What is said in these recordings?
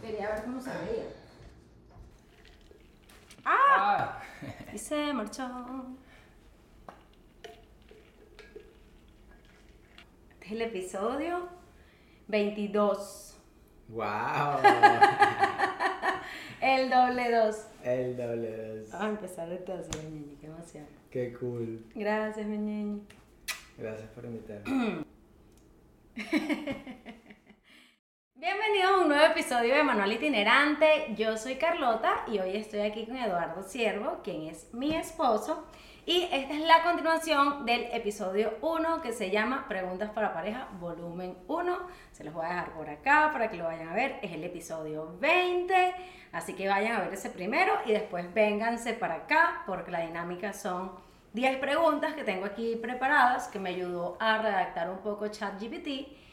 Quería ver cómo se veía. ¡Ah! Y se marchó. Este es el episodio 22. ¡Wow! El doble 2. El doble dos. Vamos a empezar entonces, mi ñeñi, qué emoción. Qué cool. Gracias, mi ñeñi. Gracias por invitarme. Bienvenidos a un nuevo episodio de Manual Itinerante. Yo soy Carlota y hoy estoy aquí con Eduardo Siervo, quien es mi esposo. Y esta es la continuación del episodio 1 que se llama Preguntas para pareja, volumen 1. Se los voy a dejar por acá para que lo vayan a ver. Es el episodio 20. Así que vayan a ver ese primero y después vénganse para acá porque la dinámica son 10 preguntas que tengo aquí preparadas que me ayudó a redactar un poco ChatGPT.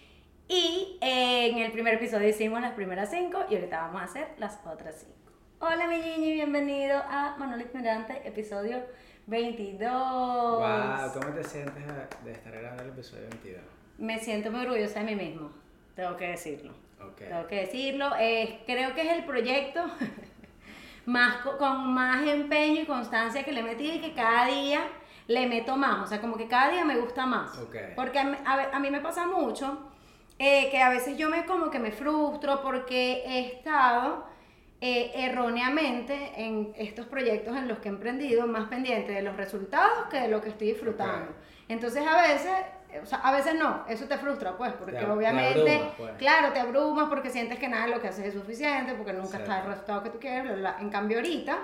Y en el primer episodio hicimos las primeras 5 y ahorita vamos a hacer las otras 5. Hola mi Gigi, bienvenido a Manuel Ignorante, episodio 22. ¡Wow! ¿Cómo te sientes de estar grabando el episodio 22? Me siento muy orgullosa de mí mismo, tengo que decirlo. Ok. Tengo que decirlo, eh, creo que es el proyecto más, co- con más empeño y constancia que le metí y que cada día le meto más, o sea, como que cada día me gusta más. Ok. Porque a, a a mí me pasa mucho eh, que a veces yo me como que me frustro porque he estado eh, erróneamente en estos proyectos en los que he emprendido más pendiente de los resultados que de lo que estoy disfrutando. Entonces a veces, eh, o sea, a veces no, eso te frustra pues, porque Te ab- te obviamente, abrumas, pues. claro, te abrumas porque sientes que nada de lo que haces es suficiente, porque nunca está el resultado que tú quieres, bla, bla, bla. En cambio ahorita,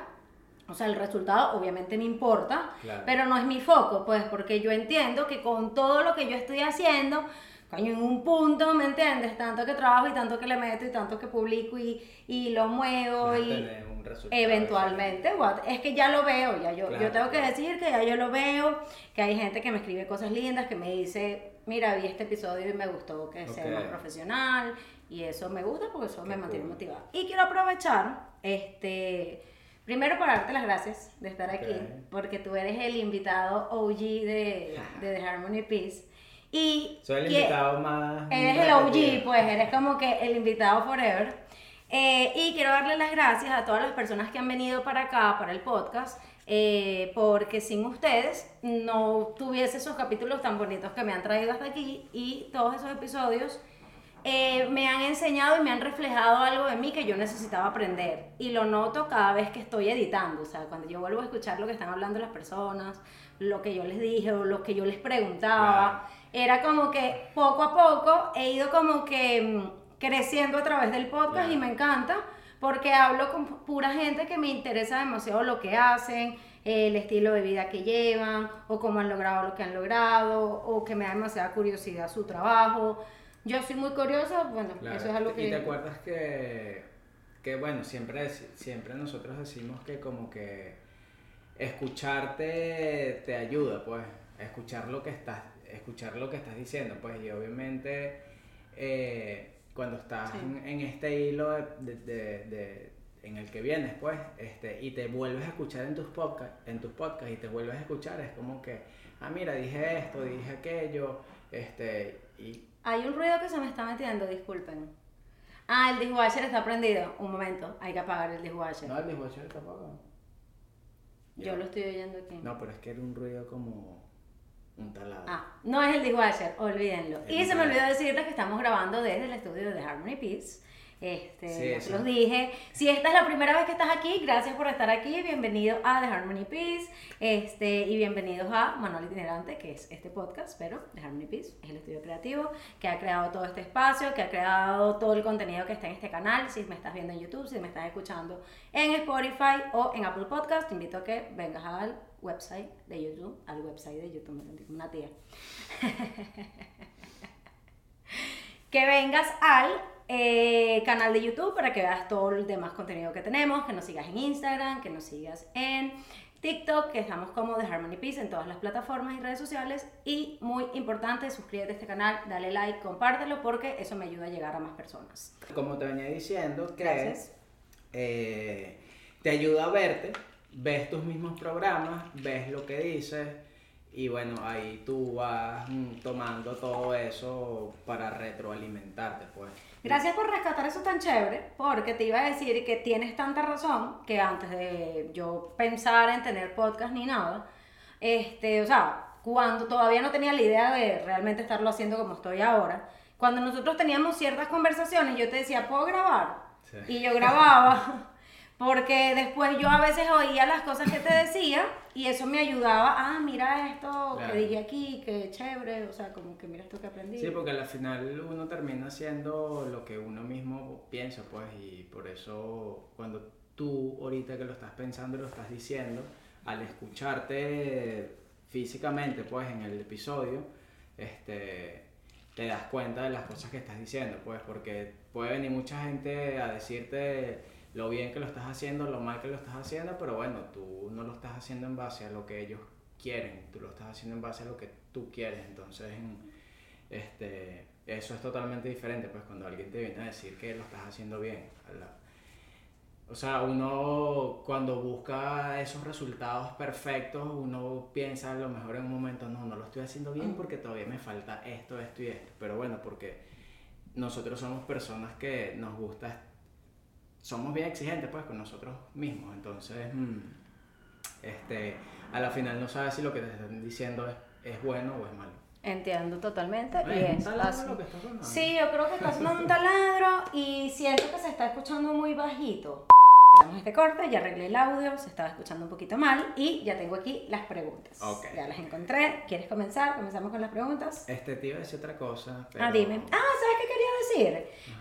o sea, el resultado obviamente me importa, Claro. pero no es mi foco, pues, porque yo entiendo que con todo lo que yo estoy haciendo, coño, en un punto, ¿me entiendes? Tanto que trabajo y tanto que le meto y tanto que publico y, y lo muevo y un resultado. eventualmente, what, es que ya lo veo, ya yo, Claro, yo tengo que decir que ya yo lo veo, que hay gente que me escribe cosas lindas, que me dice, mira, vi este episodio y me gustó que sea más profesional y eso me gusta porque eso me mantiene motivada. Y quiero aprovechar, este, primero para darte las gracias de estar aquí, porque tú eres el invitado OG de, de The Harmony Peace. Y Soy el que- invitado más. Eres el OG, pues eres como que el invitado forever. Eh, y quiero darle las gracias a todas las personas que han venido para acá, para el podcast, eh, porque sin ustedes no tuviese esos capítulos tan bonitos que me han traído hasta aquí y todos esos episodios eh, me han enseñado y me han reflejado algo de mí que yo necesitaba aprender. Y lo noto cada vez que estoy editando. O sea, cuando yo vuelvo a escuchar lo que están hablando las personas, lo que yo les dije o lo que yo les preguntaba, era como que poco a poco he ido como que mm, creciendo a través del podcast y me encanta porque hablo con pura gente que me interesa demasiado lo que hacen, el estilo de vida que llevan, o cómo han logrado lo que han logrado, o que me da demasiada curiosidad su trabajo. Yo soy muy curiosa, bueno, Claro, eso es algo ¿Y que... te acuerdas que, que bueno, siempre, siempre nosotros decimos que como que escucharte te ayuda, pues, escuchar lo que estás, escuchar lo que estás diciendo, pues, y obviamente eh, cuando estás Sí. en, en este hilo de, de- de- en el que vienes, pues, este, y te vuelves a escuchar en tus podcasts, en tus podcasts y te vuelves a escuchar, es como que, ah, mira, dije esto, dije aquello, este, y Hay un ruido que se me está metiendo, disculpen. Ah, el dishwasher está prendido. Un momento, hay que apagar el dishwasher. no, el dishwasher está apagado. Yo lo estoy oyendo aquí. No, pero es que era un ruido como un taladro. Ah, no es el dishwasher, olvídenlo. El Y se me olvidó decirles que estamos grabando desde el estudio de Harmony Peace. Este, Sí, los dije. Si esta es la primera vez que estás aquí, gracias por estar aquí. Bienvenido a The Harmony Peace. Este, y bienvenidos a Manual Itinerante, que es este podcast, pero The Harmony Peace es el estudio creativo que ha creado todo este espacio, que ha creado todo el contenido que está en este canal. Si me estás viendo en YouTube, si me estás escuchando en Spotify o en Apple Podcast, te invito a que vengas al website de YouTube, al website de YouTube, me sentí como una tía que vengas al eh, canal de YouTube para que veas todo el demás contenido que tenemos, que nos sigas en Instagram, que nos sigas en TikTok, que estamos como The Harmony Peace en todas las plataformas y redes sociales. Y muy importante, suscríbete a este canal, dale like, compártelo porque eso me ayuda a llegar a más personas. Como te venía diciendo, que eh, te ayuda a verte, ves tus mismos programas, ves lo que dices y bueno, ahí tú vas mm, tomando todo eso para retroalimentarte, pues. Gracias por rescatar eso tan chévere, porque te iba a decir que tienes tanta razón que antes de yo pensar en tener podcast ni nada, este, o sea, cuando todavía no tenía la idea de realmente estarlo haciendo como estoy ahora, cuando nosotros teníamos ciertas conversaciones, yo te decía, ¿puedo grabar? Sí. Y yo grababa, porque después yo a veces oía las cosas que te decía y eso me ayudaba, ah, mira esto Claro. que dije aquí, que chévere, o sea, como que mira esto que aprendí. Sí, porque al final uno termina haciendo lo que uno mismo piensa, pues, y por eso cuando tú ahorita que lo estás pensando y lo estás diciendo, al escucharte físicamente, pues, en el episodio, este, te das cuenta de las cosas que estás diciendo, pues, porque puede venir mucha gente a decirte lo bien que lo estás haciendo, lo mal que lo estás haciendo, pero bueno, tú no lo estás haciendo en base a lo que ellos quieren, tú lo estás haciendo en base a lo que tú quieres, entonces este, eso es totalmente diferente, pues cuando alguien te viene a decir que lo estás haciendo bien. o sea, uno cuando busca esos resultados perfectos, uno piensa a lo mejor en un momento, no, no lo estoy haciendo bien porque todavía me falta esto, esto y esto. Pero bueno, porque nosotros somos personas que nos gusta, somos bien exigentes pues con nosotros mismos, entonces, mm, este, a la final no sabes si lo que te están diciendo es, es bueno o es malo. Entiendo totalmente y ¿Ves? es ¿Está hablando así. lo que está sonando? Sí, yo creo que está sonando un taladro y siento que se está escuchando muy bajito. Damos este corte, ya arreglé el audio, se estaba escuchando un poquito mal y ya tengo aquí las preguntas. Ok. Ya las encontré. ¿Quieres comenzar? Comenzamos con las preguntas. Este a decir otra cosa, pero... Ah, dime. Ah, ¿sabes qué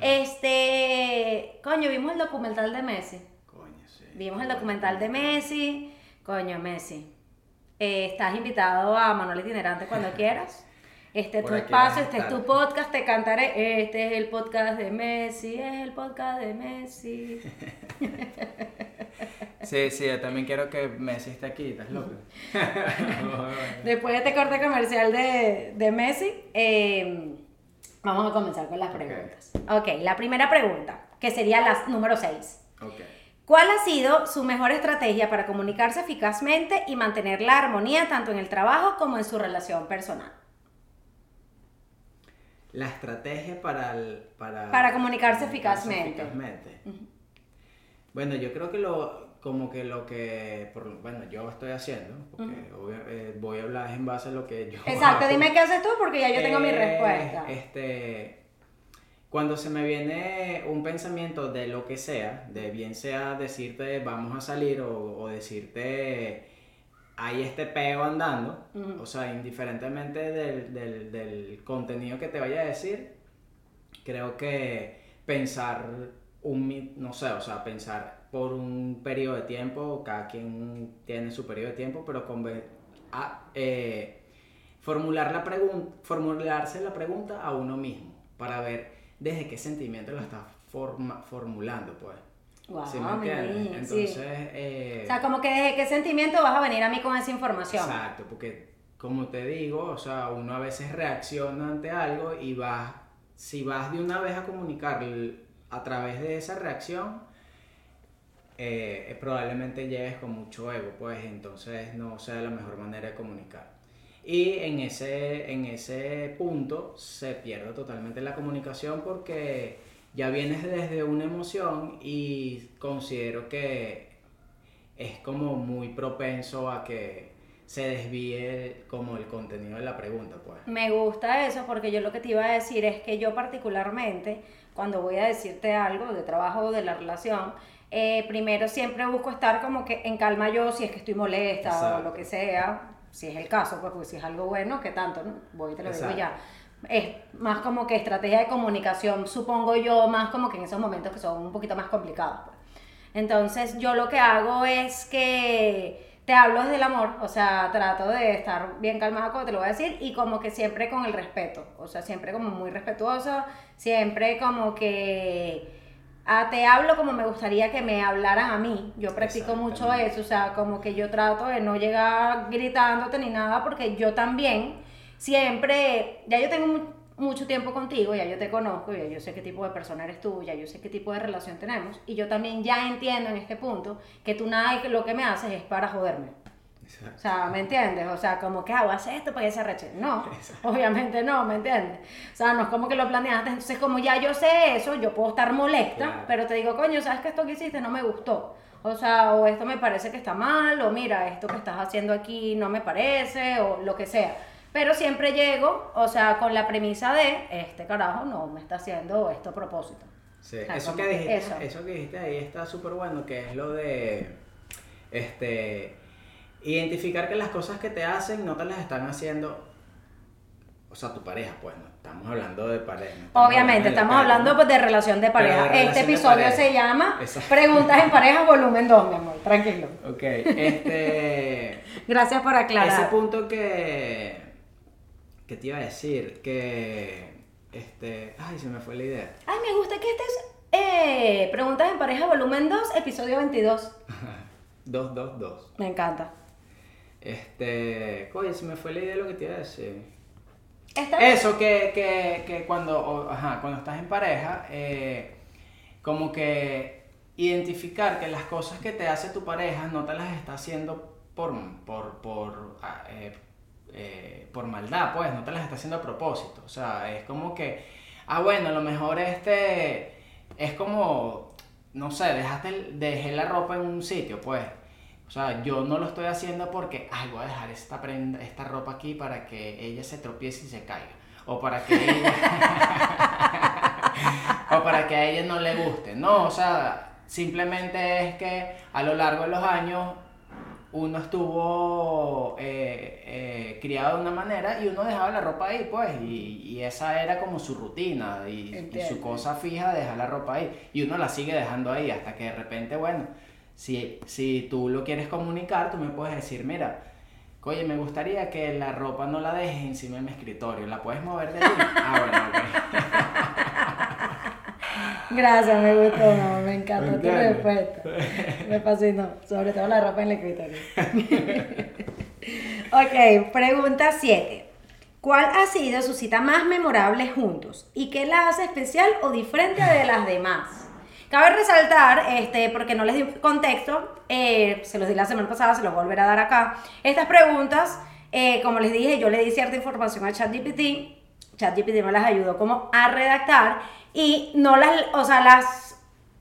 Este, coño, vimos el documental de Messi. Coño, sí. Vimos el documental de Messi. Coño, Messi. Eh, estás invitado a Manuel Itinerante cuando quieras. Este es tu espacio, este es tu podcast, te cantaré. Este es el podcast de Messi, es el podcast de Messi. Sí, sí, yo también quiero que Messi esté aquí, ¿estás loco? Después de este corte comercial de, de Messi, eh, vamos a comenzar con las preguntas. Ok, la primera pregunta, que sería la número 6. ok. ¿Cuál ha sido su mejor estrategia para comunicarse eficazmente y mantener la armonía tanto en el trabajo como en su relación personal? La estrategia para... el- para, Para comunicarse comunicarse eficazmente. eficazmente. Bueno, yo creo que lo... Como que lo que... por- bueno, yo estoy haciendo, porque eh, voy a hablar en base a lo que yo Exacto, hago. dime qué haces tú porque ya yo tengo mi Eh, respuesta. Este, cuando se me viene un pensamiento de lo que sea, de bien sea decirte vamos a salir o, o decirte hay este peo andando, o sea, indiferentemente del, del- del contenido que te vaya a decir, creo que pensar un, no sé, o sea, pensar por un periodo de tiempo, cada quien tiene su periodo de tiempo, pero conven- a- eh, formular la formularse la pregunta a uno mismo para ver desde qué sentimiento lo está forma- formulando, pues. Guau, ¿Sí me entiendes? sí. Entonces, eh, O sea, como que desde qué sentimiento vas a venir a mí con esa información. Exacto, porque como te digo, o sea, uno a veces reacciona ante algo y vas, si vas de una vez a comunicar a través de esa reacción, eh, probablemente llegues con mucho ego, pues entonces no sea la mejor manera de comunicar. Y en ese, en ese punto se pierde totalmente la comunicación porque ya vienes desde una emoción y considero que es como muy propenso a que se desvíe como el contenido de la pregunta, pues. Me gusta eso porque yo lo que te iba a decir es que yo particularmente, cuando voy a decirte algo de trabajo o de la relación, eh, primero siempre busco estar como que en calma yo si es que estoy molesta o Exacto. lo que sea, si es el caso, pues porque si es algo bueno, ¿qué tanto? ¿no? Voy y te lo digo Exacto. ya. Es más como que estrategia de comunicación, supongo yo, más como que en esos momentos que son un poquito más complicados. pues. Entonces yo lo que hago es que te hablo desde el amor, o sea, trato de estar bien calmada como te lo voy a decir y como que siempre con el respeto, o sea, siempre como muy respetuoso, siempre como que ah, te hablo como me gustaría que me hablaran a mí, yo practico mucho eso, o sea, como que yo trato de no llegar gritándote ni nada porque yo también siempre, ya yo tengo mu- mucho tiempo contigo, ya yo te conozco, ya yo sé qué tipo de persona eres tú, ya yo sé qué tipo de relación tenemos y yo también ya entiendo en este punto que tú nada de lo que me haces es para joderme. Exacto. O sea, ¿me entiendes? O sea, como que hago, hace esto para que se arreche. No, Exacto. obviamente no, ¿me entiendes? O sea, no es como que lo planeaste. Entonces, como ya yo sé eso, yo puedo estar molesta, Claro. pero te digo, coño, ¿sabes que esto que hiciste no me gustó? O sea, o esto me parece que está mal, o mira, esto que estás haciendo aquí no me parece, o lo que sea. Pero siempre llego, o sea, con la premisa de, este carajo no me está haciendo esto a propósito. Sí, O sea, eso que dijiste, eso. eso. que dijiste ahí está súper bueno, que es lo de este identificar que las cosas que te hacen no te las están haciendo o sea, tu pareja, pues, no estamos hablando de pareja. no estamos Obviamente, estamos hablando pues, de relación de pareja. relación este episodio pareja. se llama Exacto. Preguntas en pareja, volumen 2, mi amor. Tranquilo. Ok, este Gracias por aclarar. ese punto que que te iba a decir que este, ay, se me fue la idea. Ay, me gusta que este es eh, Preguntas en pareja, volumen 2, episodio 22. 222. Me encanta. Este, oye, se me fue la idea de lo que te iba a decir. Eso, que, que, que cuando, o- ajá, cuando estás en pareja, eh, como que identificar que las cosas que te hace tu pareja no te las está haciendo por, por, por, ah, eh, eh, por maldad, pues, no te las está haciendo a propósito. O sea, es como que, ah, bueno, a lo mejor este, es como, no sé, dejaste, dejé la ropa en un sitio, pues. O sea, yo no lo estoy haciendo porque, ay, voy a dejar esta prenda, esta ropa aquí para que ella se tropiece y se caiga. O para que ella... o para que a ella no le guste. No, o sea, simplemente es que a lo largo de los años uno estuvo eh, eh, criado de una manera y uno dejaba la ropa ahí, pues, y, y esa era como su rutina y, y su cosa fija de dejar la ropa ahí. Y uno la sigue dejando ahí hasta que de repente, bueno, si, si tú lo quieres comunicar, tú me puedes decir, mira, oye, me gustaría que la ropa no la dejes encima de mi escritorio, ¿la puedes mover de ahí? Ah, bueno, ok. Gracias, me gustó, no, me encanta tu respuesta. Me fascinó, sobre todo la ropa en el escritorio. ok, pregunta 7. ¿Cuál ha sido su cita más memorable juntos? ¿Y qué la hace especial o diferente de las demás? Cabe resaltar, este, porque no les di contexto, eh, se los di la semana pasada, se los voy a dar acá. Estas preguntas, eh, como les dije, yo le di cierta información a ChatGPT, ChatGPT me las ayudó como a redactar y no las, o sea, las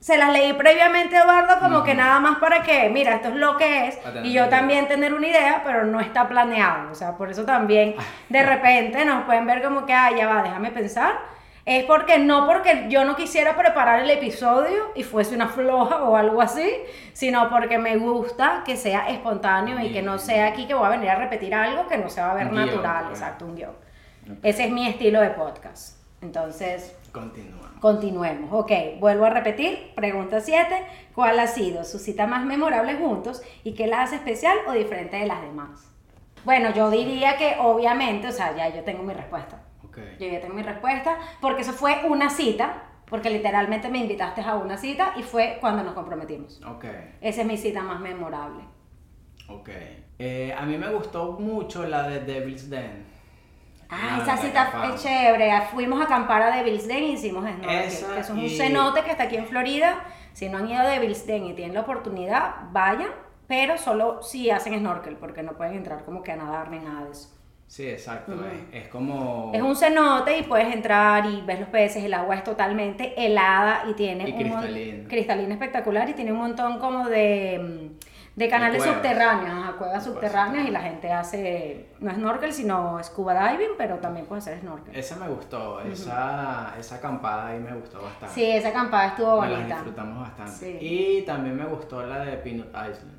se las leí previamente Eduardo como que nada más para que, mira, esto es lo que es y yo también tener una idea, pero no está planeado, o sea, por eso también de repente nos pueden ver como que, ah, ya va, déjame pensar. Es porque no porque yo no quisiera preparar el episodio y fuese una floja o algo así, sino porque me gusta que sea espontáneo y que no sea aquí que voy a venir a repetir algo que no se va a ver Un guion, natural, pues. exacto, un guion. Ese es mi estilo de podcast. Entonces, Continuamos. Continuemos. Ok, vuelvo a repetir. Pregunta 7. ¿Cuál ha sido su cita más memorable juntos y qué la hace especial o diferente de las demás? Bueno, yo diría que obviamente, o sea, ya yo tengo mi respuesta. Yo ya tengo mi respuesta porque eso fue una cita, porque literalmente me invitaste a una cita y fue cuando nos comprometimos. Ok. Esa es mi cita más memorable. Ok. Eh, a mí me gustó mucho la de Devil's Den. Ah, esa cita fue chévere. Fuimos a acampar a Devil's Den y hicimos snorkel. Que eso es un y- cenote que está aquí en Florida. Si no han ido a Devil's Den y tienen la oportunidad, vayan. Pero solo si hacen snorkel, porque no pueden entrar como que a nadar ni nada de eso. Sí, exacto. Es, es como... Es un cenote y puedes entrar y ves los peces. El agua es totalmente helada y tiene Y un cristalina. cristalina espectacular y tiene un montón como de, mm, de canales cuevas. subterráneos, cuevas subterráneas y la gente hace, no snorkel, sino scuba diving, pero también puede hacer snorkel. Esa me gustó, esa, esa acampada ahí me gustó bastante. Sí, esa acampada estuvo Me bonita. disfrutamos bastante. Sí. Y también me gustó la de Peanut Island.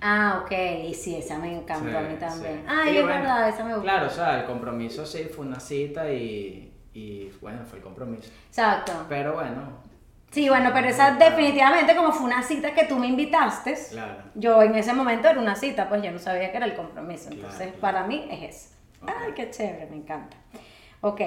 Ah, ok, y sí, esa me encantó a Sí, mí también. sí. Ay, Y es bueno, verdad, esa me gustó. Claro, o sea, el compromiso sí fue una cita y, y bueno, fue el compromiso. Exacto. Pero bueno, Sí, bueno, pero esa definitivamente como fue una cita que tú me invitaste, claro. yo en ese momento era una cita, pues yo no sabía que era el compromiso. Entonces, Claro, claro. para mí es eso. Ay, qué chévere, me encanta. Ok.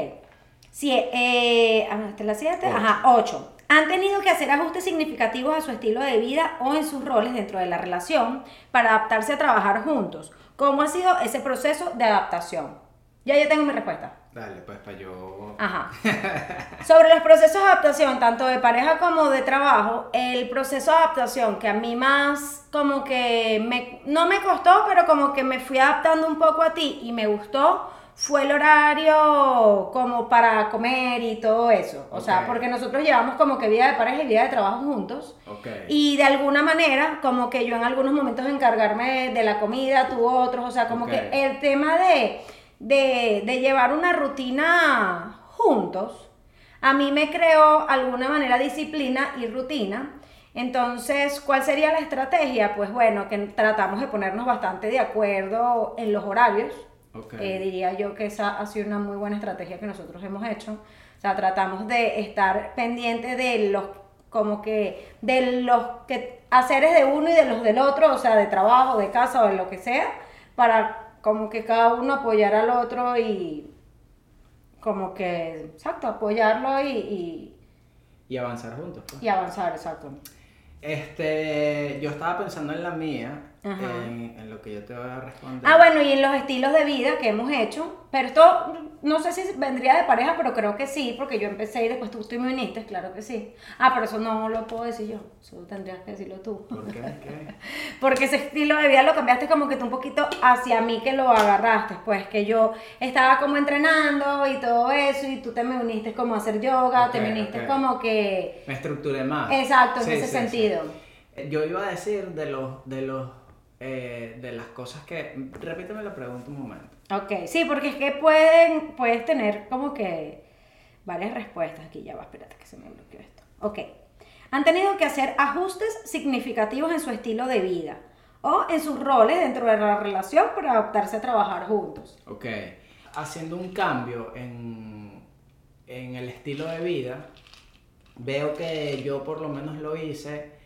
Sí, eh, ah, esta es la 7. Ocho. Ajá, 8. ¿Han tenido que hacer ajustes significativos a su estilo de vida o en sus roles dentro de la relación para adaptarse a trabajar juntos? ¿Cómo ha sido ese proceso de adaptación? Ya yo tengo mi respuesta. Dale, pues para yo. Ajá. Sobre los procesos de adaptación, tanto de pareja como de trabajo, el proceso de adaptación que a mí más como que me, no me costó, pero como que me fui adaptando un poco a ti y me gustó, fue el horario como para comer y todo eso. O sea, porque nosotros llevamos como que vida de pareja y vida de trabajo juntos. Y de alguna manera, como que yo en algunos momentos encargarme de la comida, tú otros, o sea, como que el tema de, de, de llevar una rutina juntos, a mí me creó alguna manera disciplina y rutina. Entonces, ¿cuál sería la estrategia? Pues bueno, que tratamos de ponernos bastante de acuerdo en los horarios. Eh, diría yo que esa ha sido una muy buena estrategia que nosotros hemos hecho. O sea, tratamos de estar pendientes de los, como que, de los que, haceres de uno y de los del otro, o sea, de trabajo, de casa o de lo que sea, para como que cada uno apoyar al otro y como que, exacto, apoyarlo y, y, Y avanzar juntos. pues. y avanzar, exacto. Este, yo estaba pensando en la mía. En, en lo que yo te voy a responder. Ah, bueno, y en los estilos de vida que hemos hecho, pero esto no sé si vendría de pareja, pero creo que sí, porque yo empecé y después tú, tú me uniste, claro que sí. Ah, pero eso no lo puedo decir yo, eso tendrías que decirlo tú. ¿Por qué? ¿Qué? Porque ese estilo de vida lo cambiaste como que tú un poquito hacia mí que lo agarraste, pues que yo estaba como entrenando y todo eso y tú te me uniste como a hacer yoga, te Ok, me uniste ok. como que... Me estructuré más. Exacto, en Sí, ese sí, sentido. sí. Yo iba a decir de los, de los, eh, de las cosas que, repíteme la pregunta un momento. Ok, sí, porque es que pueden, puedes tener como que varias respuestas. Aquí ya va, espérate que se me bloqueó esto. Ok. Han tenido que hacer ajustes significativos en su estilo de vida o en sus roles dentro de la relación para adaptarse a trabajar juntos. Ok. Haciendo un cambio en, en el estilo de vida, veo que yo por lo menos lo hice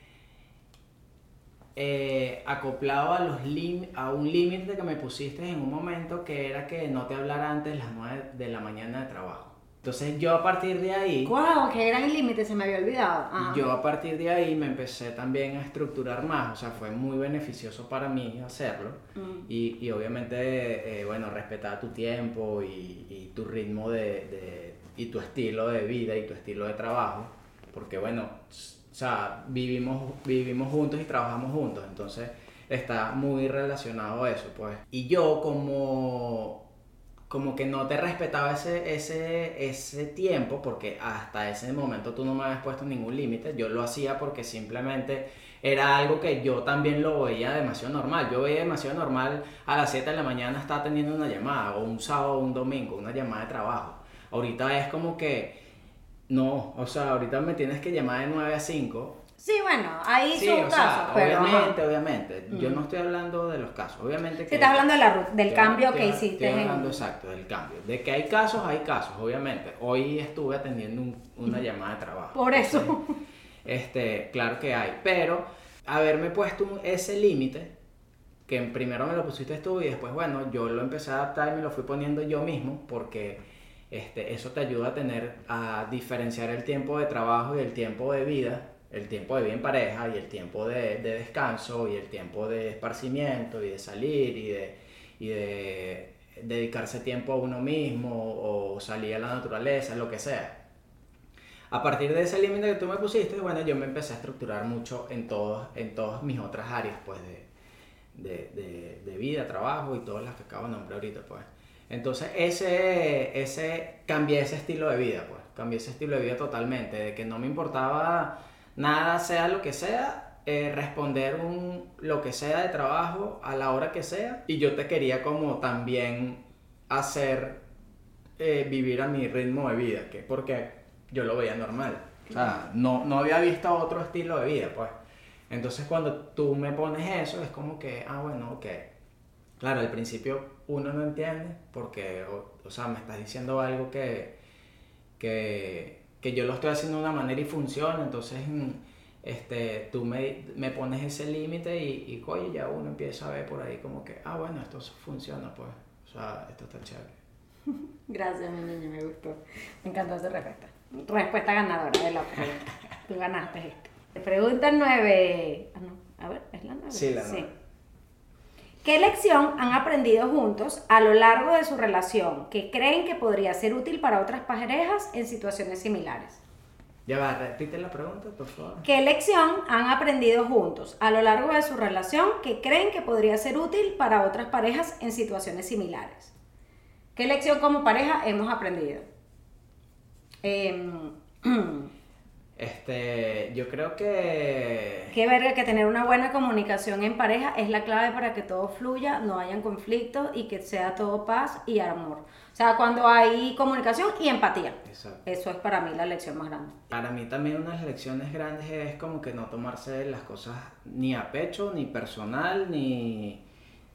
eh, acoplado a, los lim- a un límite que me pusiste en un momento que era que no te hablara antes las 9 de la mañana de trabajo. Entonces yo a partir de ahí... ¡Wow! ¡Qué gran límite! Se me había olvidado. Ajá. Yo a partir de ahí me empecé también a estructurar más, o sea, fue muy beneficioso para mí hacerlo Mm. y, y obviamente, eh, bueno, respetar tu tiempo y, y tu ritmo de, de- y tu estilo de vida y tu estilo de trabajo, porque bueno, o sea, vivimos, vivimos juntos y trabajamos juntos, entonces está muy relacionado a eso, pues. Y yo como como que no te respetaba ese, ese, ese tiempo, porque hasta ese momento tú no me habías puesto ningún límite, yo lo hacía porque simplemente era algo que yo también lo veía demasiado normal. Yo veía demasiado normal a las 7 de la mañana estar teniendo una llamada, o un sábado o un domingo, una llamada de trabajo. Ahorita es como que, no, o sea, ahorita me tienes que llamar de 9 a 5 Sí, bueno, ahí Sí, son casos, sea, pero... ajá. obviamente, obviamente. Yo Mm. no estoy hablando de los casos, obviamente que... Sí, estás hablando de la del cambio que hiciste Estoy en- hablando exacto del cambio. De que hay casos, hay casos, obviamente. Hoy estuve atendiendo un- una llamada de trabajo. Por eso. Entonces, Este, claro que hay, pero haberme puesto un- ese límite, que primero me lo pusiste tú y después, bueno, yo lo empecé a adaptar y me lo fui poniendo yo mismo, porque este, eso te ayuda a tener, a diferenciar el tiempo de trabajo y el tiempo de vida, el tiempo de vida en pareja y el tiempo de, de descanso y el tiempo de esparcimiento y de salir y de, dedicarse tiempo a uno mismo o salir a la naturaleza, lo que sea. A partir de ese límite que tú me pusiste, bueno, yo me empecé a estructurar mucho en, todos, en todas mis otras áreas, pues, de, de, de- de vida, trabajo y todas las que acabo de nombrar ahorita, pues. Entonces, ese, ese, cambié ese estilo de vida, pues, cambié ese estilo de vida totalmente, de que no me importaba nada, sea lo que sea, eh, responder un, lo que sea de trabajo a la hora que sea, y yo te quería como también hacer eh, vivir a mi ritmo de vida, que porque yo lo veía normal. O sea, no, no había visto otro estilo de vida, pues. Entonces cuando tú me pones eso, es como que, ah, bueno, ok. Claro, al principio uno no entiende porque, o, o sea, me estás diciendo algo que, que, que yo lo estoy haciendo de una manera y funciona, entonces mm, este, tú me, me pones ese límite y, y, oye, ya uno empieza a ver por ahí como que, ah, bueno, esto funciona, pues. O sea, esto está chévere. Gracias, mi niño, me gustó. Me encantó esa respuesta. Respuesta ganadora de la pregunta. Tú ganaste esto. Pregunta nueve. Ah, no. A ver, ¿es la nueve? Sí, la nueve. ¿Qué lección han aprendido juntos a lo largo de su relación que creen que podría ser útil para otras parejas en situaciones similares? Ya va, repite la pregunta, por favor. ¿Qué lección han aprendido juntos a lo largo de su relación que creen que podría ser útil para otras parejas en situaciones similares? ¿Qué lección como pareja hemos aprendido? Em, Este, yo creo que... Qué verga que tener una buena comunicación en pareja es la clave para que todo fluya, no hayan conflictos y que sea todo paz y amor. O sea, cuando hay comunicación y empatía. Exacto. Eso es para mí la lección más grande. Para mí también una de las lecciones grandes es como que no tomarse las cosas ni a pecho, ni personal, ni,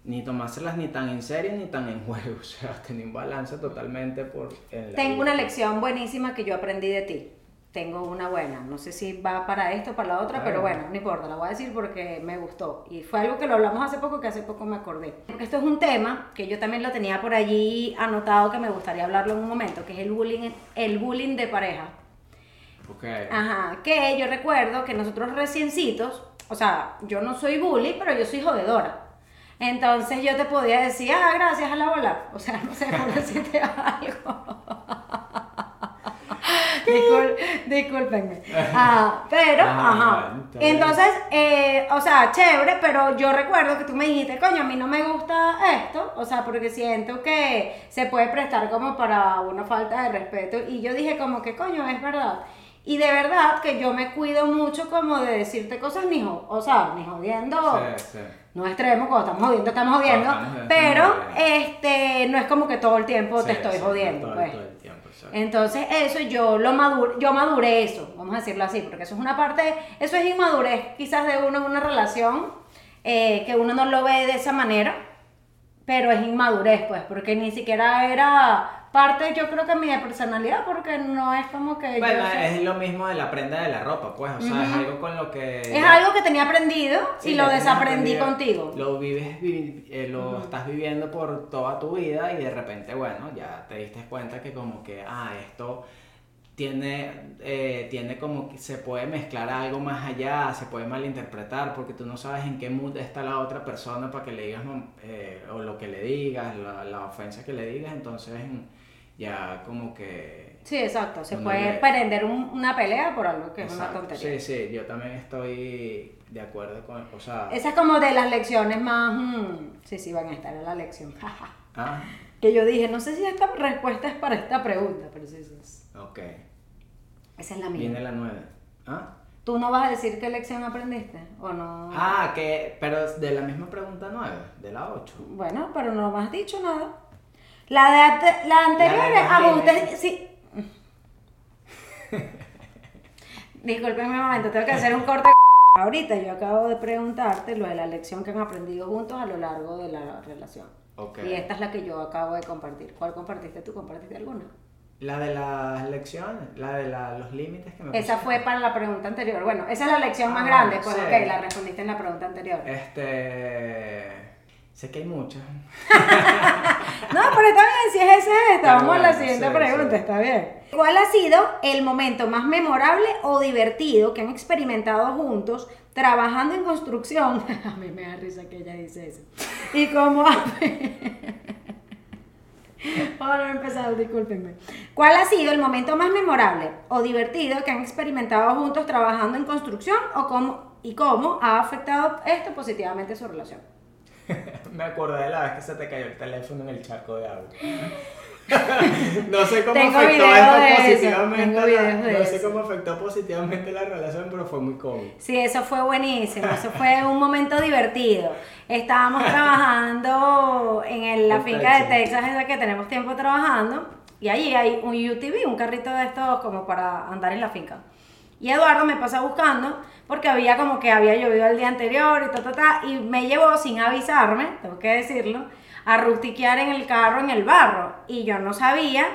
ni tomárselas ni tan en serio ni tan en juego. O sea, tener un balance totalmente por... en la Tengo vida. una lección buenísima que yo aprendí de ti. Tengo una buena. No sé si va para esto o para la otra, pero Bueno. no importa. La voy a decir porque me gustó. Y fue algo que lo hablamos hace poco, que hace poco me acordé. Porque esto es un tema que yo también lo tenía por allí anotado que me gustaría hablarlo en un momento, que es el bullying, el bullying de pareja. Ok. Ajá, que yo recuerdo que nosotros reciencitos, o sea, yo no soy bully, pero yo soy jodedora. Entonces yo te podía decir, ah, gracias a la bola. O sea, no sé por decirte algo. Discul- discúlpenme. Ah, pero, Ah, ajá. Entonces, eh, o sea, chévere, pero yo recuerdo que tú me dijiste, coño, a mí no me gusta esto, o sea, porque siento que se puede prestar como para una falta de respeto. Y yo dije como que, coño, es verdad. Y de verdad que yo me cuido mucho como de decirte cosas ni, o sea, ni jodiendo Sí, sí. no extremo, cuando estamos jodiendo, estamos jodiendo, pero este no es como que todo el tiempo te estoy jodiendo, todo, pues. todo. Entonces, eso yo lo madur yo maduré eso, vamos a decirlo así, porque eso es una parte, eso es inmadurez quizás de uno en una relación, eh, que uno no lo ve de esa manera, pero es inmadurez, pues, porque ni siquiera era parte, yo creo que mi personalidad, porque no es como que Bueno, yo es lo mismo de la prenda de la ropa, pues, o sea, es algo con lo que... es algo que tenía aprendido Sí, y lo desaprendí contigo. Lo vives, vi- eh, lo estás viviendo por toda tu vida y de repente, bueno, ya te diste cuenta que como que, ah, esto tiene, eh, tiene como que se puede mezclar algo más allá, se puede malinterpretar porque tú no sabes en qué mood está la otra persona para que le digas eh, o lo que le digas, la, la ofensa que le digas, entonces ya como que... Sí, exacto. Se puede le- prender un- una pelea por algo que es una tontería. Sí, sí, yo también estoy de acuerdo con, o sea... Esa es como de las lecciones más... mm, sí, sí, van a estar en la lección. Ah, que yo dije, no sé si esta respuesta es para esta pregunta, pero sí, sí. ok. Esa es la mía. Viene la 9. ¿Ah? ¿Tú no vas a decir qué lección aprendiste? ¿O no? Ah, que, pero de la misma pregunta 9, de la 8. Bueno, pero no me has dicho nada. La de ante- la anterior La de límites. Sí. Disculpenme un momento, tengo que hacer un corte. Ahorita yo acabo de preguntarte lo de la lección que han aprendido juntos a lo largo de la relación. Y esta es la que yo acabo de compartir. ¿Cuál compartiste tú? ¿Compartiste alguna? La de las lecciones, la de la- los límites que me Esa fue para la pregunta anterior. Bueno, esa es la lección más Ah, grande. Pues sí. ok, la respondiste en la pregunta anterior. Este. Sé que hay muchas. No, pero está bien, si es esa, es esta. Vamos a la siguiente sí, pregunta, sí. está bien. ¿Cuál ha sido el momento más memorable o divertido que han experimentado juntos trabajando en construcción? A mí me da risa que ella dice eso. ¿Y cómo ha... Ahora he empezado, discúlpenme. ¿Cuál ha sido el momento más memorable o divertido que han experimentado juntos trabajando en construcción o cómo, y cómo ha afectado esto positivamente su relación? me acordé de la vez que se te cayó el teléfono en el charco de agua. no sé cómo Tengo afectó video esto de eso, positivamente. la- no sé eso. cómo afectó positivamente la relación, pero fue muy cómico. Sí, eso fue buenísimo, eso fue un momento divertido. Estábamos trabajando en el- la En finca de Texas. Texas, esa que tenemos tiempo trabajando, y allí hay un UTV, un carrito de estos como para andar en la finca. Y Eduardo me pasa buscando porque había como que había llovido el día anterior y ta, ta, ta, y me llevó sin avisarme, tengo que decirlo, a rustiquear en el carro en el barro. Y yo no sabía,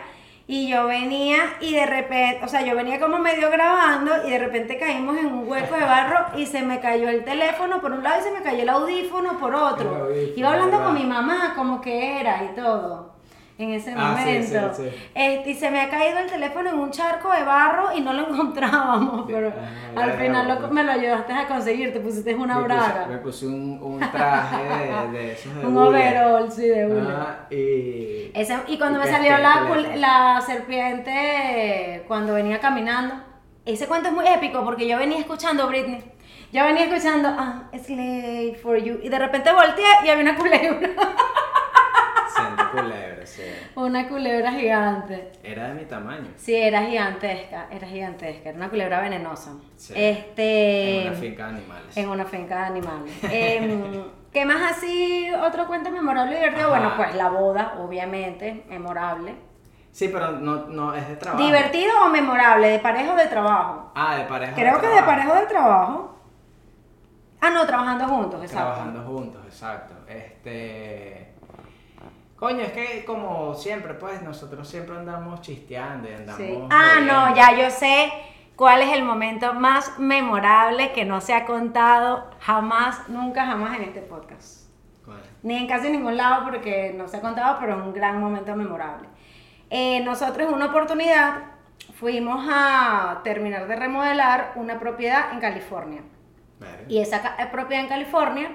y yo venía y de repente, o sea, yo venía como medio grabando y de repente caímos en un hueco de barro y se me cayó el teléfono por un lado y se me cayó el audífono por otro. audífono, Iba hablando con mi mamá como que era y todo. En ese Ah, momento. sí, sí. Este, y se me ha caído el teléfono en un charco de barro y no lo encontrábamos, pero Ah, al final lo- me lo ayudaste a conseguir, te pusiste una me braga, Puse, me puse un, un traje de, de esos de un overall, sí, de hule. Ah, y... Ese- y cuando y me salió el la, la serpiente cuando venía caminando, ese cuento es muy épico porque yo venía escuchando Britney. Yo venía escuchando, ah, Slave for You. Y de repente volteé y había una culebra. Culebra, sí. Una culebra gigante. Era de mi tamaño. Sí, era gigantesca, era gigantesca, era una culebra venenosa. Sí. Este. En una finca de animales. En una finca de animales. Em, ¿Qué más así? Otro cuento memorable y divertido. Ajá. Bueno, pues la boda, obviamente, memorable. Sí, pero no, no es de trabajo. ¿Divertido o memorable? ¿De pareja o de trabajo? Ah, de pareja. Creo que de trabajo. pareja o de trabajo. Ah, no, trabajando juntos, exacto. Trabajando juntos, exacto. Este. Coño, es que como siempre, pues nosotros siempre andamos chisteando y andamos. Sí. Ah, no, ya yo sé cuál es el momento más memorable que no se ha contado jamás, nunca, jamás en este podcast. ¿Cuál? Ni en casi ningún lado porque no se ha contado, pero es un gran momento memorable. Eh, nosotros en una oportunidad fuimos a terminar de remodelar una propiedad en California. Verga. Y esa eh, propiedad en California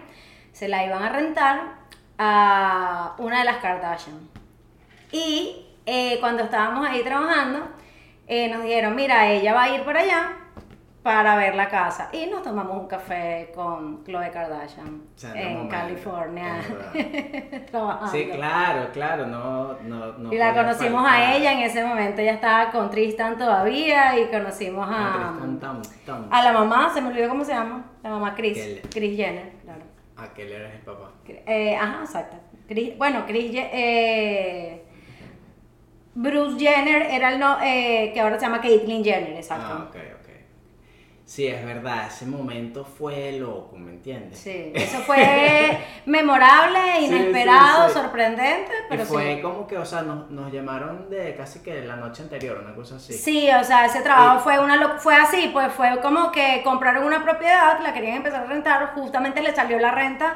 se la iban a rentar a una de las Kardashian. Y eh, cuando estábamos ahí trabajando, eh, nos dijeron, mira, ella va a ir para allá para ver la casa. Y nos tomamos un café con Chloe Kardashian Santo en California, trabajando. Sí, claro, claro, no, no, no y la conocimos faltar. a ella en ese momento, ella estaba con Tristan todavía y conocimos a... Tristan. A la mamá, se me olvidó cómo se llama. La mamá Chris. Chris Jenner, claro. Aquel era el papá. Eh, ajá, exacto. Chris- bueno, Chris eh, Bruce Jenner era el no, eh, que ahora se llama Caitlyn Jenner, exacto. Ah, ok, ok. Sí, es verdad, ese momento fue loco, ¿me entiendes? Sí, eso fue memorable, inesperado, sí, sí. sorprendente, pero y fue como que, o sea, nos, nos llamaron de casi que la noche anterior, una cosa así. Sí, o sea, ese trabajo Y- fue una lo- fue así, pues fue como que compraron una propiedad, la querían empezar a rentar, justamente le salió la renta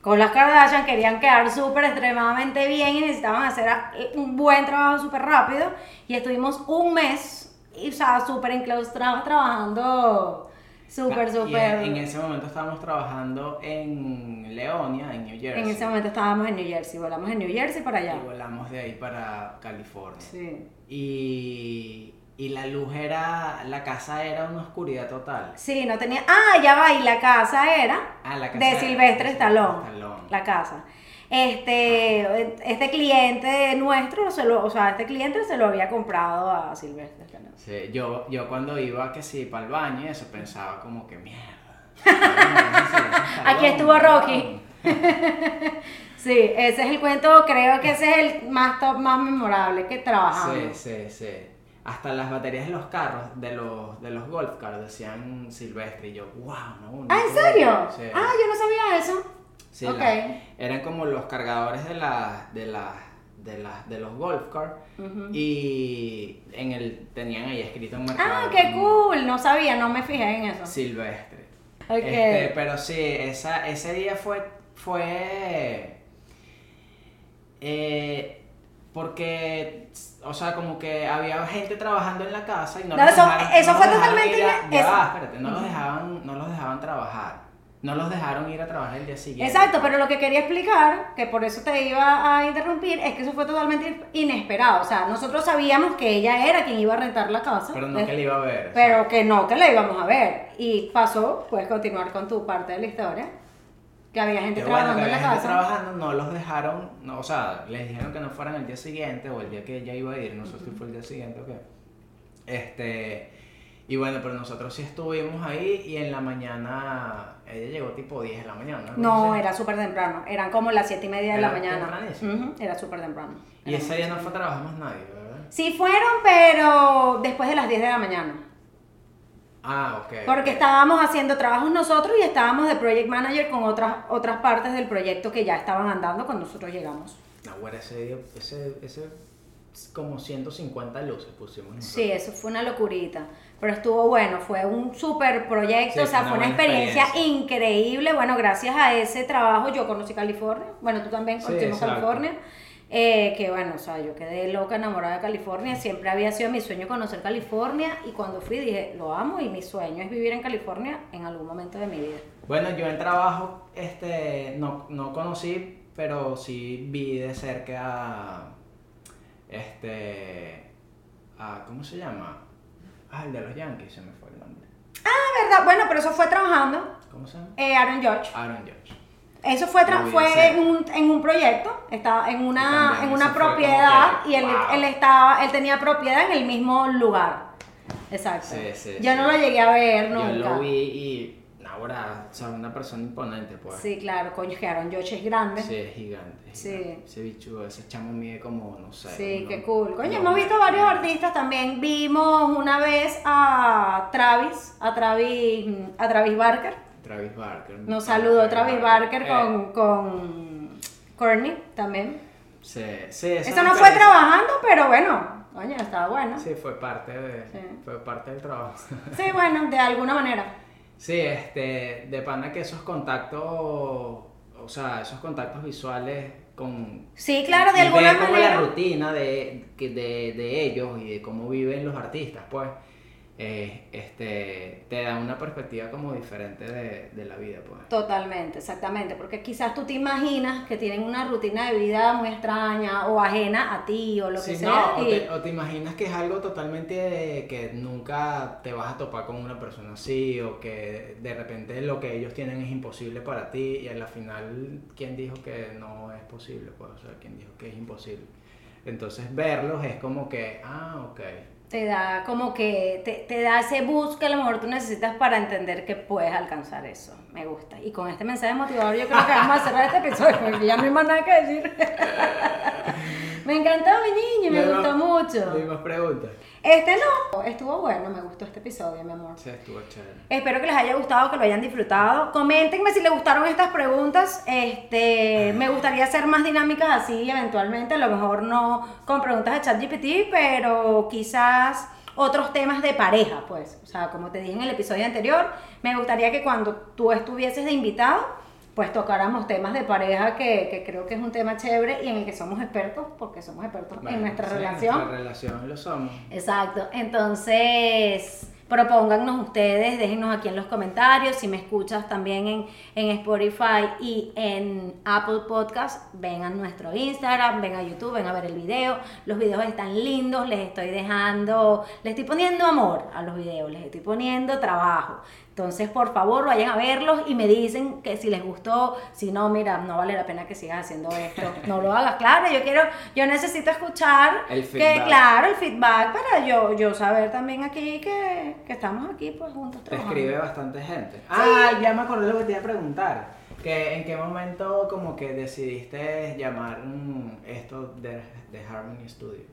con las Kardashian, querían quedar súper extremadamente bien y necesitaban hacer un buen trabajo súper rápido y estuvimos un mes, y, o sea, súper enclaustrados trabajando súper, súper... en, ese momento estábamos trabajando en Leonia, en New Jersey. En ese momento estábamos en New Jersey, volamos en New Jersey para allá. Y volamos de ahí para California. Sí. Y, y la luz era, la casa era una oscuridad total. Sí, no tenía. Ah, ya va, y la casa era Ah, la casa de era Silvestre. Stallone. La casa. Este, este cliente nuestro, se lo, o sea, este cliente se lo había comprado a Silvestre. Sí, yo, yo cuando iba que sí para el baño y eso pensaba como que mierda. Aquí estuvo Rocky. Sí, ese es el cuento, creo que ese es el más top, más memorable que trabajamos. Sí, sí, sí. Hasta las baterías de los carros, de los, de los golf cars, decían Silvestre. Y yo, wow, no. Ah, ¿en serio? Sí. Ah, yo no sabía eso. Sí, ok. la- eran como los cargadores de la, de la, de la, de los golf cars Ujú. y en el tenían ahí escrito en Ah, marcador qué como cool, no sabía, no me fijé en eso. Silvestre. Ok. Este, pero sí, esa, ese día fue, fue eh, porque, o sea, como que había gente trabajando en la casa y no, No, los eso- dejaron, eso no fue los dejaron totalmente ir a- ya eso- espérate, no los Ujú. dejaban, no los dejaban trabajar. No los dejaron ir a trabajar el día siguiente. Exacto, pero lo que quería explicar, que por eso te iba a interrumpir, es que eso fue totalmente inesperado. O sea, nosotros sabíamos que ella era quien iba a rentar la casa. Pero no que le iba a ver. pero que no, que la íbamos a ver. Y pasó, puedes continuar con tu parte de la historia, que había gente Que bueno, trabajando en la gente casa. trabajando, no los dejaron, no, o sea, les dijeron que no fueran el día siguiente o el día que ella iba a ir, no sé si fue el día siguiente o qué. Este, y bueno, pero nosotros sí estuvimos ahí y en la mañana, ella llegó tipo 10 de la mañana. No, sé. era súper temprano, eran como las siete y media de la Era mañana. tempranísimo. Ujú, Era súper temprano. Y Era ese muy día no fue a trabajar más nadie, ¿verdad? Sí fueron, pero después de las 10 de la mañana. Ah, ok. Porque ok. estábamos haciendo trabajos nosotros y estábamos de project manager con otras, otras partes del proyecto que ya estaban andando cuando nosotros llegamos. No, bueno, ese día, ese, ese, como 150 luces pusimos nosotros. Sí, eso fue una locurita. Pero estuvo bueno, fue un súper proyecto, Sí, o sea, fue fue una experiencia, experiencia. increíble. Bueno, gracias a ese trabajo yo conocí California. Bueno, tú también conocimos. California. Eh, que bueno, o sea, yo quedé loca enamorada de California, siempre había sido mi sueño conocer California y cuando fui dije, lo amo y mi sueño es vivir en California en algún momento de mi vida. Bueno, yo en trabajo este, no, no conocí, pero sí vi de cerca a, este, a, ¿cómo se llama? Ah, el de los Yankees, se me fue el nombre. Ah, ¿verdad? Bueno, pero eso fue trabajando. ¿Cómo se llama? Eh, Aaron George. Aaron George. Eso fue, tra- en un, en un proyecto, estaba en una, en una propiedad que, y él, wow. él estaba, él tenía propiedad en el mismo lugar. Exacto. Sí, sí, Yo sí. no lo llegué a ver nunca. Yo lo vi y, ahora, o sea, una persona imponente, pues. Sí, claro, coño, que Aaron George es grande. Sí, es gigante. es Sí. gigante. Ese bicho, ese chamo mide como, no sé. Sí, uno- qué cool. Coño, hemos visto varios artistas también. Vimos una vez a Travis, a Travis, a Travis Barker. Travis Barker. Nos saludó Travis Barker Eh, con, con Courtney también. Sí, sí. Eso no fue trabajando, pero bueno, coño, estaba bueno. Sí, fue parte, de, Sí. fue parte del trabajo. Sí, bueno, de alguna manera. Sí, este, de pana que esos contactos, o sea, esos contactos visuales con... Sí, claro, de alguna ver como manera. la rutina de, de, de ellos y de cómo viven los artistas, pues, eh, este, te da una perspectiva como diferente de, de la vida, pues. Totalmente, exactamente, porque quizás tú te imaginas que tienen una rutina de vida muy extraña o ajena a ti o lo que sea. no, o, te, o te imaginas que es algo totalmente de- que nunca te vas a topar con una persona así o que de repente lo que ellos tienen es imposible para ti y a la final, ¿quién dijo que no es posible? Pues, o sea, ¿quién dijo que es imposible? Entonces verlos es como que, ah, ok. Te da como que te, te da ese boost que a lo mejor tú necesitas para entender que puedes alcanzar eso. Me gusta. Y con este mensaje motivador yo creo que vamos a cerrar este episodio porque ya no hay más nada que decir. me encantó mi niño, me No gustó mucho. No hay más preguntas. Este no, estuvo bueno, me gustó este episodio, mi amor. Sí, estuvo chévere. Espero que les haya gustado, que lo hayan disfrutado. Coméntenme si les gustaron estas preguntas. Este, me gustaría hacer más dinámicas así eventualmente. A lo mejor no con preguntas de ChatGPT, pero quizás otros temas de pareja, pues. O sea, como te dije en el episodio anterior, me gustaría que cuando tú estuvieses de invitado, pues tocáramos temas de pareja que, que creo que es un tema chévere y en el que somos expertos, porque somos expertos Bueno, en nuestra sí, relación. nuestra relación lo somos. Exacto. Entonces, propóngannos ustedes, déjenos aquí en los comentarios. Si me escuchas también en, en Spotify y en Apple Podcast, ven a nuestro Instagram, ven a YouTube, ven a ver el video. Los videos están lindos, les estoy dejando, les estoy poniendo amor a los videos, les estoy poniendo trabajo. Entonces, por favor, vayan a verlos y me dicen que si les gustó, si no, mira, no vale la pena que sigas haciendo esto. No lo hagas, claro, yo quiero, yo necesito escuchar El que, claro, el feedback para yo, yo saber también aquí que, que estamos aquí pues juntos Te trabajando. escribe bastante gente. Ah, ya me acordé lo que te iba a preguntar. Que en qué momento como que decidiste llamar mm, esto de, de Harmony Studio.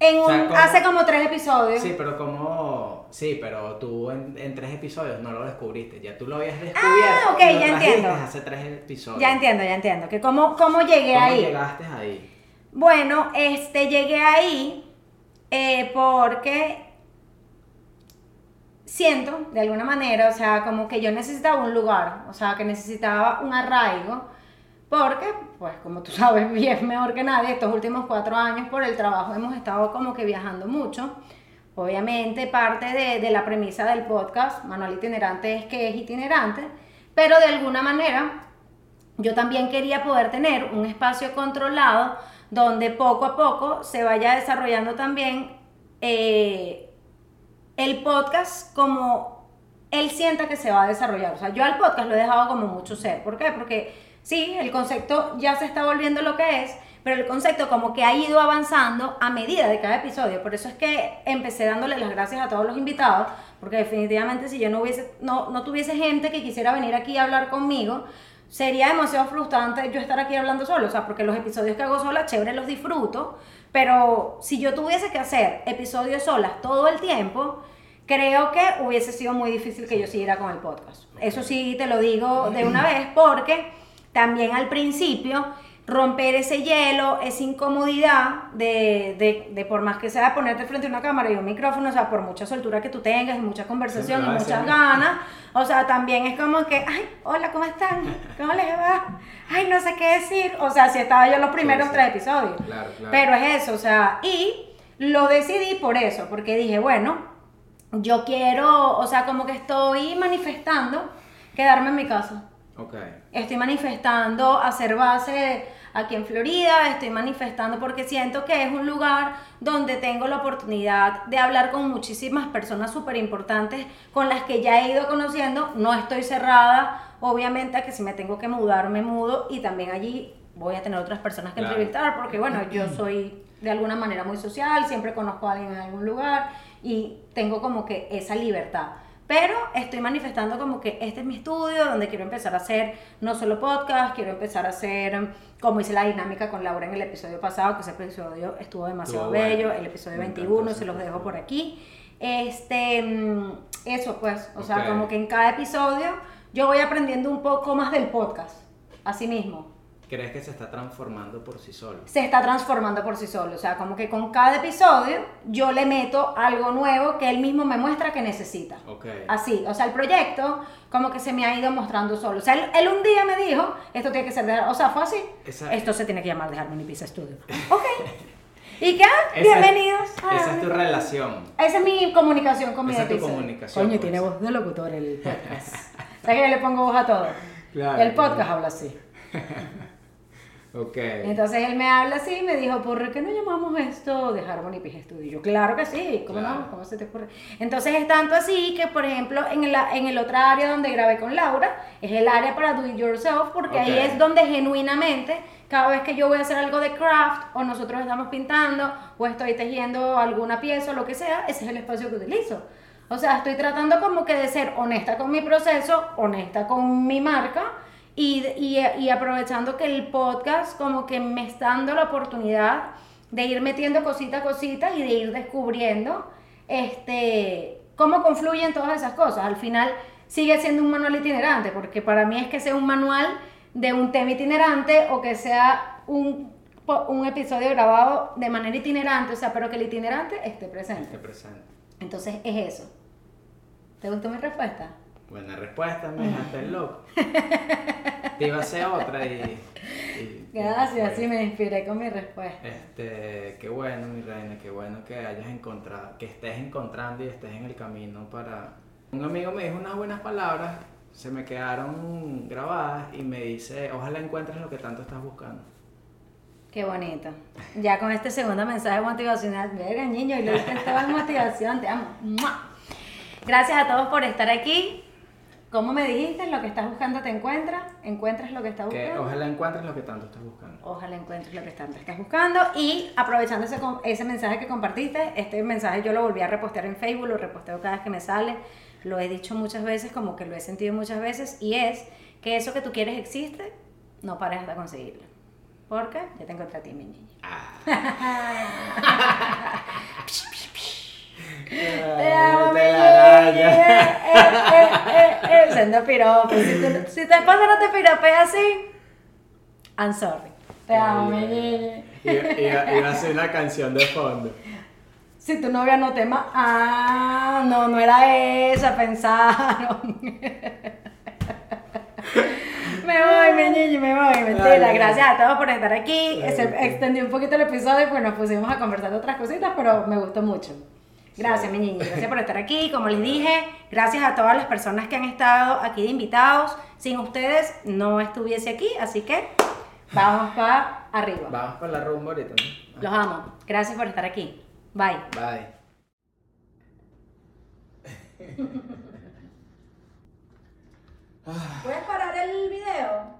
En O sea, un- hace como tres episodios. Sí, pero como... Sí, pero tú en, en tres episodios no lo descubriste. Ya tú lo habías descubierto. Ah, ok, ya entiendo. hace tres episodios. Ya entiendo, ya entiendo. Que cómo, cómo llegué ¿Cómo ahí. llegaste ahí? Bueno, este, llegué ahí eh, porque siento, de alguna manera, o sea, como que yo necesitaba un lugar, o sea, que necesitaba un arraigo, porque, pues, como tú sabes bien mejor que nadie, estos últimos cuatro años por el trabajo hemos estado como que viajando mucho. Obviamente, parte de, la premisa del podcast, Manual Itinerante, es que es itinerante, pero de alguna manera yo también quería poder tener un espacio controlado donde poco a poco se vaya desarrollando también eh, el podcast como él sienta que se va a desarrollar. O sea, yo al podcast lo he dejado como mucho ser. ¿Por qué? Porque sí, el concepto ya se está volviendo lo que es, pero el concepto como que ha ido avanzando a medida de cada episodio. Por eso es que empecé dándole las gracias a todos los invitados, porque definitivamente si yo no, hubiese, no, no tuviese gente que quisiera venir aquí a hablar conmigo, sería demasiado frustrante yo estar aquí hablando solo, o sea, porque los episodios que hago sola, chévere, los disfruto, pero si yo tuviese que hacer episodios solas todo el tiempo, creo que hubiese sido muy difícil que yo siguiera con el podcast. Eso sí te lo digo de una vez porque también al principio romper ese hielo, esa incomodidad de, de, de, por más que sea ponerte frente a una cámara y un micrófono, o sea, por mucha soltura que tú tengas y mucha conversación y muchas ganas, o sea, también es como que, ay, hola, ¿cómo están? ¿Cómo les va? Ay, no sé qué decir, o sea, si estaba yo los primeros tres episodios, Claro, claro. pero es eso, o sea, y lo decidí por eso, porque dije, bueno, yo quiero, o sea, como que estoy manifestando quedarme en mi casa. Ok. Estoy manifestando hacer base aquí en Florida, estoy manifestando porque siento que es un lugar donde tengo la oportunidad de hablar con muchísimas personas súper importantes con las que ya he ido conociendo. No estoy cerrada, obviamente, a que si me tengo que mudar, me mudo y también allí voy a tener otras personas que Claro. entrevistar porque, bueno, yo soy de alguna manera muy social, siempre conozco a alguien en algún lugar y tengo como que esa libertad. Pero estoy manifestando como que este es mi estudio donde quiero empezar a hacer no solo podcast, quiero empezar a hacer, como hice la dinámica con Laura en el episodio pasado, que ese episodio estuvo demasiado bueno. bello, el episodio Me encantó 21, ese se los dejo por aquí. Este, mm, eso pues, o sea, como que en cada episodio yo voy aprendiendo un poco más del podcast, así mismo ¿Crees que se está transformando por sí solo? se está transformando por sí solo. O sea, como que con cada episodio yo le meto algo nuevo que él mismo me muestra que necesita. Ok. Así, o sea, el proyecto como que se me ha ido mostrando solo. O sea, él, él un día me dijo, esto tiene que ser, de, o sea, fue así. Esa- Esto se tiene que llamar de Harmony Pizza Studio. Ok. ¿Y qué? Esa- Bienvenidos. a Esa es tu relación. esa es mi comunicación con mi Esa es tu episodio. comunicación, Coño, pues. tiene voz de locutor el podcast. ¿Sabes que yo le pongo voz a todo? Claro, el podcast claro. habla así. Ok. Entonces él me habla así y me dijo, ¿por qué no llamamos esto de Harmony Pig Studio? Y yo, claro que sí, ¿cómo Claro. no? ¿Cómo se te ocurre? Entonces es tanto así que, por ejemplo, en, la, en el otra área donde grabé con Laura, es el área para do it yourself, porque ahí es donde genuinamente, cada vez que yo voy a hacer algo de craft, o nosotros estamos pintando, o estoy tejiendo alguna pieza o lo que sea, ese es el espacio que utilizo. O sea, estoy tratando como que de ser honesta con mi proceso, honesta con mi marca, y, y, y aprovechando que el podcast como que me está dando la oportunidad de ir metiendo cosita a cosita y de ir descubriendo este, cómo confluyen todas esas cosas. Al final sigue siendo un manual itinerante, porque para mí es que sea un manual de un tema itinerante o que sea un, un episodio grabado de manera itinerante, o sea, pero que el itinerante esté presente. Te presento. Entonces es eso. ¿Te gustó mi respuesta? Buena respuesta, me dejaste loco. Te iba a hacer otra y. y- Gracias, sí me inspiré con mi respuesta. Este, qué bueno, mi reina, qué bueno que hayas encontrado, que estés encontrando y estés en el camino para. Un amigo me dijo unas buenas palabras, se me quedaron grabadas y me dice, ojalá encuentres lo que tanto estás buscando. Qué bonito. Ya con este segundo mensaje motivacional, verga, niño, y lo toda motivación, te amo. Gracias a todos por estar aquí. ¿Cómo me dijiste? Lo que estás buscando te encuentra. Encuentras lo que estás Que buscando. ojalá encuentres lo que tanto estás buscando. Ojalá encuentres lo que tanto estás buscando. Y aprovechando ese, mensaje que compartiste, este mensaje yo lo volví a repostear en Facebook, lo reposteo cada vez que me sale. Lo he dicho muchas veces, como que lo he sentido muchas veces. Y es que eso que tú quieres existe, no pares hasta conseguirlo. Porque ya te encontré a ti, mi niña. Te amo, niña. Eh, eh, eh, eh. Siendo piropo. Si, tú- si tu esposa no te piropea así, I'm sorry. Te amo, mi niña. Iba, a ser una canción de fondo. Si tu novia no te ama, ah, no, no era esa, pensaron. me voy, mi niño, me voy, mentira. Gracias a todos por estar aquí. Se extendió un poquito el episodio porque nos pusimos a conversar de otras cositas, pero me gustó mucho. Gracias, mi niña. Gracias por estar aquí. Como les dije, gracias a todas las personas que han estado aquí de invitados. Sin ustedes no estuviese aquí, así que vamos para arriba. Vamos con la rumba ahorita, ¿no? Los amo. Gracias por estar aquí. Bye. Bye. ¿Puedes parar el video?